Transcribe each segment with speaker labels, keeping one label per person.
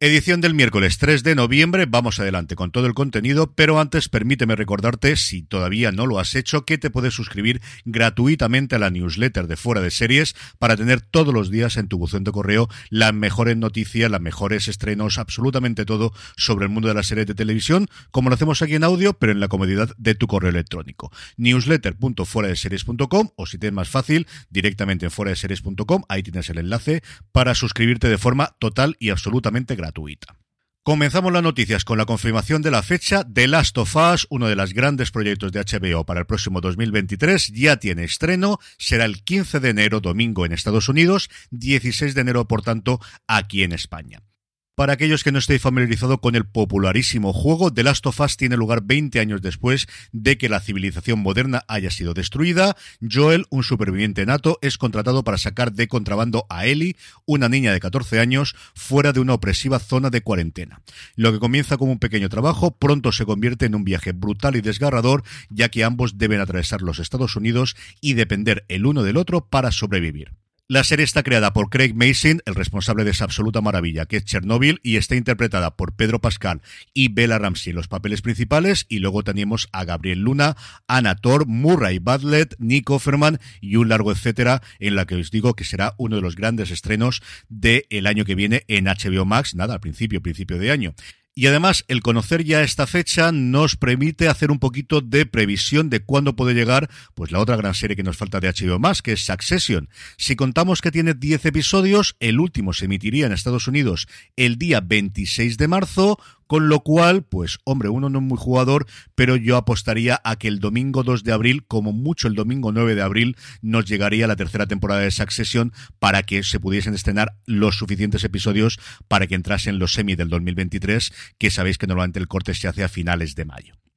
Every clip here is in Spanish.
Speaker 1: Edición del miércoles 3 de noviembre, vamos adelante con todo el contenido, pero antes permíteme recordarte, si todavía no lo has hecho, que te puedes suscribir gratuitamente a la newsletter de Fuera de Series para tener todos los días en tu buzón de correo las mejores noticias, las mejores estrenos, absolutamente todo sobre el mundo de las series de televisión, como lo hacemos aquí en audio, pero en la comodidad de tu correo electrónico. newsletter.fueradeseries.com o si tienes más fácil, directamente en fueradeseries.com, ahí tienes el enlace para suscribirte de forma total y absolutamente gratuita gratuita. Comenzamos las noticias con la confirmación de la fecha de Last of Us, uno de los grandes proyectos de HBO para el próximo 2023. Ya tiene estreno, será el 15 de enero, domingo en Estados Unidos, 16 de enero, por tanto, aquí en España. Para aquellos que no estéis familiarizados con el popularísimo juego, The Last of Us tiene lugar 20 años después de que la civilización moderna haya sido destruida. Joel, un superviviente nato, es contratado para sacar de contrabando a Ellie, una niña de 14 años, fuera de una opresiva zona de cuarentena. Lo que comienza como un pequeño trabajo, pronto se convierte en un viaje brutal y desgarrador, ya que ambos deben atravesar los Estados Unidos y depender el uno del otro para sobrevivir. La serie está creada por Craig Mason, el responsable de esa absoluta maravilla que es Chernobyl, y está interpretada por Pedro Pascal y Bella Ramsey en los papeles principales, y luego tenemos a Gabriel Luna, Anna Thor, Murray Badlet, Nick Offerman y un largo etcétera, en la que os digo que será uno de los grandes estrenos del año que viene en HBO Max, nada, al principio, principio de año. Y además, el conocer ya esta fecha nos permite hacer un poquito de previsión de cuándo puede llegar, pues la otra gran serie que nos falta de HBO más, que es Succession. Si contamos que tiene 10 episodios, el último se emitiría en Estados Unidos el día 26 de marzo, con lo cual, pues hombre, uno no es muy jugador, pero yo apostaría a que el domingo 2 de abril, como mucho el domingo 9 de abril, nos llegaría la tercera temporada de Succession para que se pudiesen estrenar los suficientes episodios para que entrasen los semi del 2023, que sabéis que normalmente el corte se hace a finales de mayo.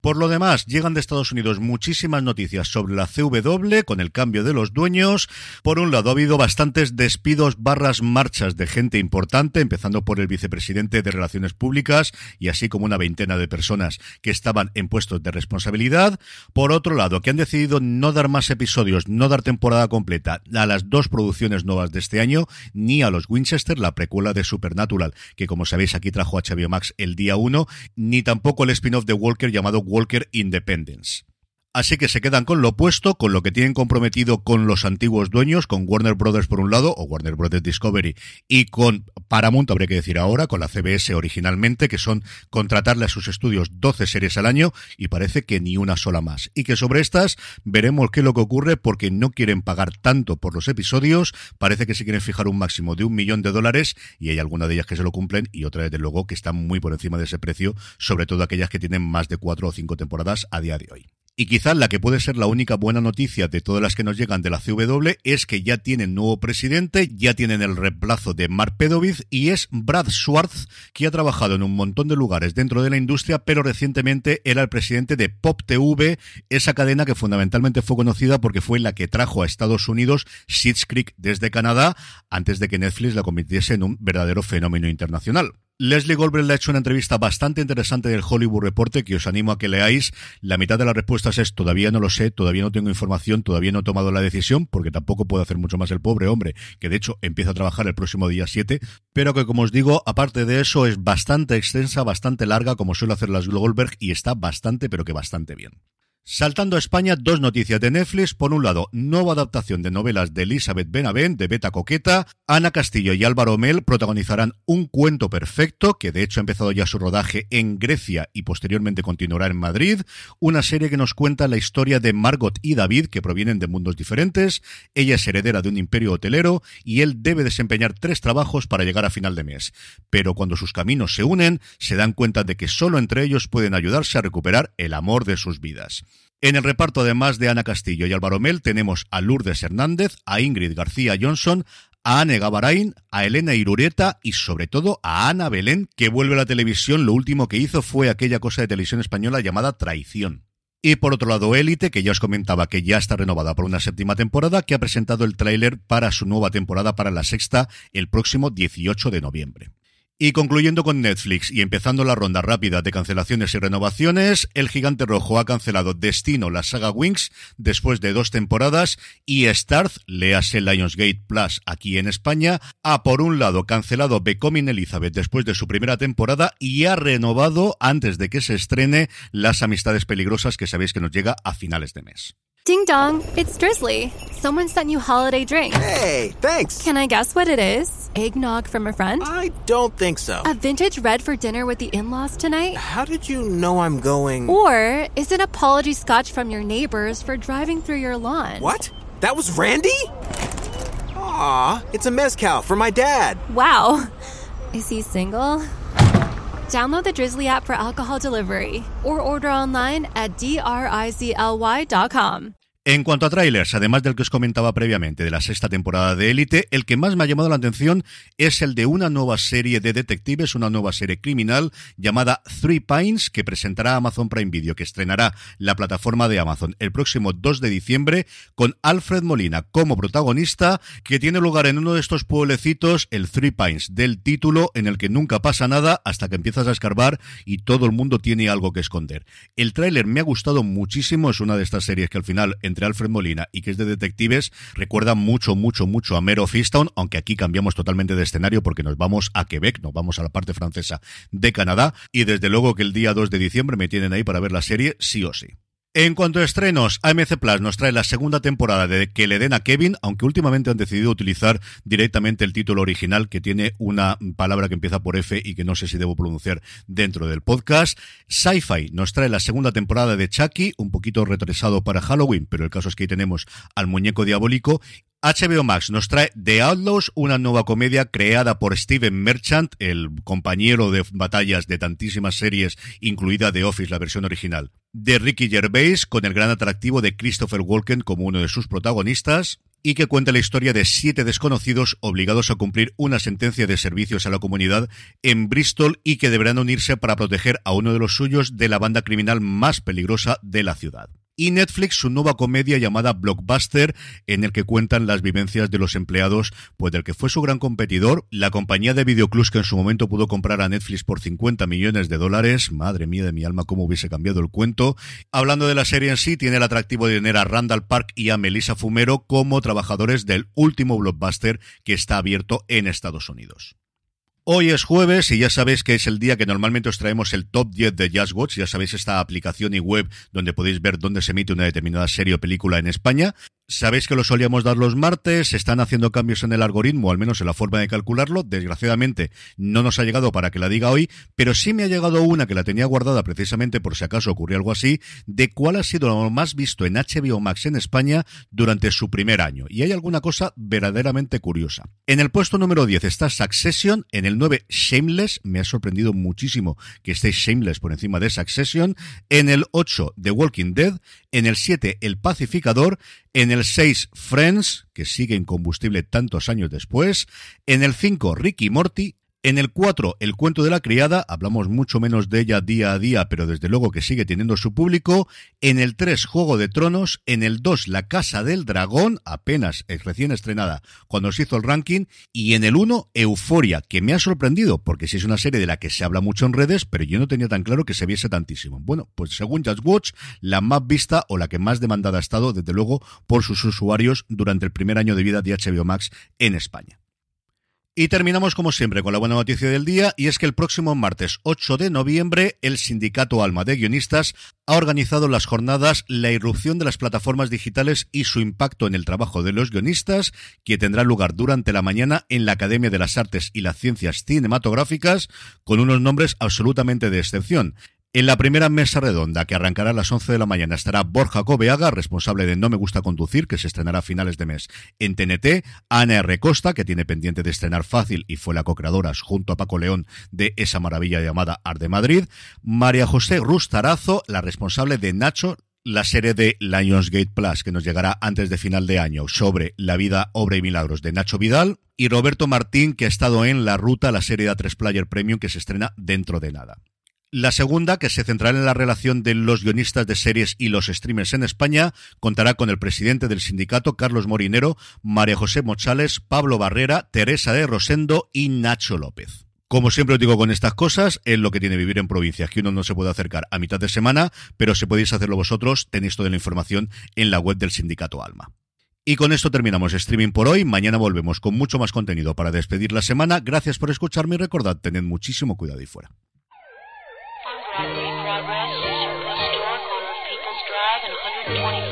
Speaker 1: Por lo demás, llegan de Estados Unidos muchísimas noticias sobre la CW con el cambio de los dueños. Por un lado, ha habido bastantes despidos barras marchas de gente importante, empezando por el vicepresidente de Relaciones Públicas y así como una veintena de personas que estaban en puestos de responsabilidad. Por otro lado, que han decidido no dar más episodios, no dar temporada completa a las dos producciones nuevas de este año, ni a los Winchester, la precuela de Supernatural, que como sabéis aquí trajo a HBO Max el día 1, ni tampoco el spin-off de Walker llamado Walker Independence. Así que se quedan con lo opuesto, con lo que tienen comprometido con los antiguos dueños, con Warner Brothers por un lado, o Warner Brothers Discovery, y con Paramount, habría que decir ahora, con la CBS originalmente, que son contratarle a sus estudios 12 series al año, y parece que ni una sola más. Y que sobre estas veremos qué es lo que ocurre, porque no quieren pagar tanto por los episodios, parece que se quieren fijar un máximo de un millón de dólares, y hay algunas de ellas que se lo cumplen, y otra desde luego que están muy por encima de ese precio, sobre todo aquellas que tienen más de cuatro o cinco temporadas a día de hoy. Y quizás la que puede ser la única buena noticia de todas las que nos llegan de la CW es que ya tienen nuevo presidente, ya tienen el reemplazo de Mark Pedovitz y es Brad Schwartz, que ha trabajado en un montón de lugares dentro de la industria, pero recientemente era el presidente de Pop TV, esa cadena que fundamentalmente fue conocida porque fue la que trajo a Estados Unidos Schitt's Creek desde Canadá antes de que Netflix la convirtiese en un verdadero fenómeno internacional. Leslie Goldberg le ha hecho una entrevista bastante interesante del Hollywood Reporter que os animo a que leáis. La mitad de las respuestas es todavía no lo sé, todavía no tengo información, todavía no he tomado la decisión, porque tampoco puedo hacer mucho más el pobre hombre, que de hecho empieza a trabajar el próximo día 7, pero que como os digo, aparte de eso es bastante extensa, bastante larga, como suele hacer las Goldberg, y está bastante, pero que bastante bien. Saltando a España, dos noticias de Netflix. Por un lado, nueva adaptación de novelas de Elizabeth Benavent, de Beta Coqueta. Ana Castillo y Álvaro Mel protagonizarán Un cuento perfecto, que de hecho ha empezado ya su rodaje en Grecia y posteriormente continuará en Madrid. Una serie que nos cuenta la historia de Margot y David, que provienen de mundos diferentes. Ella es heredera de un imperio hotelero y él debe desempeñar tres trabajos para llegar a final de mes. Pero cuando sus caminos se unen, se dan cuenta de que solo entre ellos pueden ayudarse a recuperar el amor de sus vidas. En el reparto, además de Ana Castillo y Álvaro Mel, tenemos a Lourdes Hernández, a Ingrid García Johnson, a Anne Gavarain, a Elena Irureta y sobre todo a Ana Belén, que vuelve a la televisión. Lo último que hizo fue aquella cosa de televisión española llamada Traición. Y por otro lado, Élite, que ya os comentaba que ya está renovada por una séptima temporada, que ha presentado el tráiler para su nueva temporada para la sexta el próximo 18 de noviembre. Y concluyendo con Netflix y empezando la ronda rápida de cancelaciones y renovaciones, el gigante rojo ha cancelado Destino, la saga Wings, después de dos temporadas, y Starz, léase Lionsgate Plus aquí en España, ha por un lado cancelado Becoming Elizabeth después de su primera temporada y ha renovado antes de que se estrene Las Amistades Peligrosas que sabéis que nos llega a finales de mes.
Speaker 2: Ding dong, it's Drizzly. Someone sent you holiday drinks.
Speaker 3: Hey, thanks.
Speaker 2: Can I guess what it is? Eggnog from a friend?
Speaker 3: I don't think so.
Speaker 2: A vintage red for dinner with the in laws tonight?
Speaker 3: How did you know I'm going?
Speaker 2: Or is it apology scotch from your neighbors for driving through your lawn?
Speaker 3: What? That was Randy? Aw, it's a mezcal for my dad.
Speaker 2: Wow. Is he single? Download the Drizzly app for alcohol delivery or order online at drizly.com.
Speaker 1: En cuanto a trailers, además del que os comentaba previamente de la sexta temporada de Élite, el que más me ha llamado la atención es el de una nueva serie de detectives, una nueva serie criminal llamada Three Pines, que presentará Amazon Prime Video, que estrenará la plataforma de Amazon el próximo 2 de diciembre, con Alfred Molina como protagonista, que tiene lugar en uno de estos pueblecitos, el Three Pines, del título en el que nunca pasa nada hasta que empiezas a escarbar y todo el mundo tiene algo que esconder. El tráiler me ha gustado muchísimo, es una de estas series que al final entre Alfred Molina y que es de detectives, recuerda mucho, mucho, mucho a Mero Fistown, aunque aquí cambiamos totalmente de escenario porque nos vamos a Quebec, nos vamos a la parte francesa de Canadá, y desde luego que el día 2 de diciembre me tienen ahí para ver la serie sí o sí. En cuanto a estrenos, AMC Plus nos trae la segunda temporada de Que le den a Kevin, aunque últimamente han decidido utilizar directamente el título original, que tiene una palabra que empieza por F y que no sé si debo pronunciar dentro del podcast. Sci-Fi nos trae la segunda temporada de Chucky, un poquito retrasado para Halloween, pero el caso es que ahí tenemos al muñeco diabólico. HBO Max nos trae The Outlaws, una nueva comedia creada por Steven Merchant, el compañero de batallas de tantísimas series, incluida The Office, la versión original, de Ricky Gervais, con el gran atractivo de Christopher Walken como uno de sus protagonistas, y que cuenta la historia de siete desconocidos obligados a cumplir una sentencia de servicios a la comunidad en Bristol y que deberán unirse para proteger a uno de los suyos de la banda criminal más peligrosa de la ciudad y Netflix su nueva comedia llamada Blockbuster, en el que cuentan las vivencias de los empleados, pues del que fue su gran competidor, la compañía de videoclubs que en su momento pudo comprar a Netflix por 50 millones de dólares. Madre mía de mi alma, cómo hubiese cambiado el cuento. Hablando de la serie en sí, tiene el atractivo de tener a Randall Park y a Melissa Fumero como trabajadores del último Blockbuster que está abierto en Estados Unidos. Hoy es jueves y ya sabéis que es el día que normalmente os traemos el top 10 de Just Watch. Ya sabéis esta aplicación y web donde podéis ver dónde se emite una determinada serie o película en España. Sabéis que lo solíamos dar los martes, se están haciendo cambios en el algoritmo, al menos en la forma de calcularlo. Desgraciadamente no nos ha llegado para que la diga hoy, pero sí me ha llegado una que la tenía guardada precisamente por si acaso ocurrió algo así, de cuál ha sido lo más visto en HBO Max en España durante su primer año. Y hay alguna cosa verdaderamente curiosa. En el puesto número 10 está Succession, en el 9 Shameless, me ha sorprendido muchísimo que esté Shameless por encima de Succession, en el 8 The Walking Dead, en el 7 El Pacificador, en el 6, Friends, que sigue en combustible tantos años después. En el 5, Ricky Morty. En el 4, El cuento de la criada, hablamos mucho menos de ella día a día, pero desde luego que sigue teniendo su público. En el 3, Juego de Tronos. En el 2, La Casa del Dragón, apenas es recién estrenada cuando se hizo el ranking. Y en el 1, Euforia, que me ha sorprendido, porque sí es una serie de la que se habla mucho en redes, pero yo no tenía tan claro que se viese tantísimo. Bueno, pues según Just Watch, la más vista o la que más demandada ha estado, desde luego, por sus usuarios durante el primer año de vida de HBO Max en España. Y terminamos como siempre con la buena noticia del día y es que el próximo martes 8 de noviembre el sindicato Alma de Guionistas ha organizado las jornadas La irrupción de las plataformas digitales y su impacto en el trabajo de los guionistas, que tendrá lugar durante la mañana en la Academia de las Artes y las Ciencias Cinematográficas con unos nombres absolutamente de excepción. En la primera mesa redonda, que arrancará a las 11 de la mañana, estará Borja Cobeaga, responsable de No Me Gusta Conducir, que se estrenará a finales de mes en TNT, Ana R. Costa, que tiene pendiente de estrenar Fácil y fue la co-creadora junto a Paco León de esa maravilla llamada Art de Madrid, María José Rustarazo, la responsable de Nacho, la serie de Lionsgate Plus, que nos llegará antes de final de año, sobre la vida, obra y milagros de Nacho Vidal, y Roberto Martín, que ha estado en La Ruta, la serie de A3 Player Premium, que se estrena dentro de nada. La segunda, que se centrará en la relación de los guionistas de series y los streamers en España, contará con el presidente del sindicato, Carlos Morinero, María José Mochales, Pablo Barrera, Teresa de Rosendo y Nacho López. Como siempre os digo con estas cosas, es lo que tiene vivir en provincias, que uno no se puede acercar a mitad de semana, pero si podéis hacerlo vosotros, tenéis toda la información en la web del sindicato Alma. Y con esto terminamos streaming por hoy. Mañana volvemos con mucho más contenido para despedir la semana. Gracias por escucharme y recordad, tened muchísimo cuidado y fuera. 125 and 125.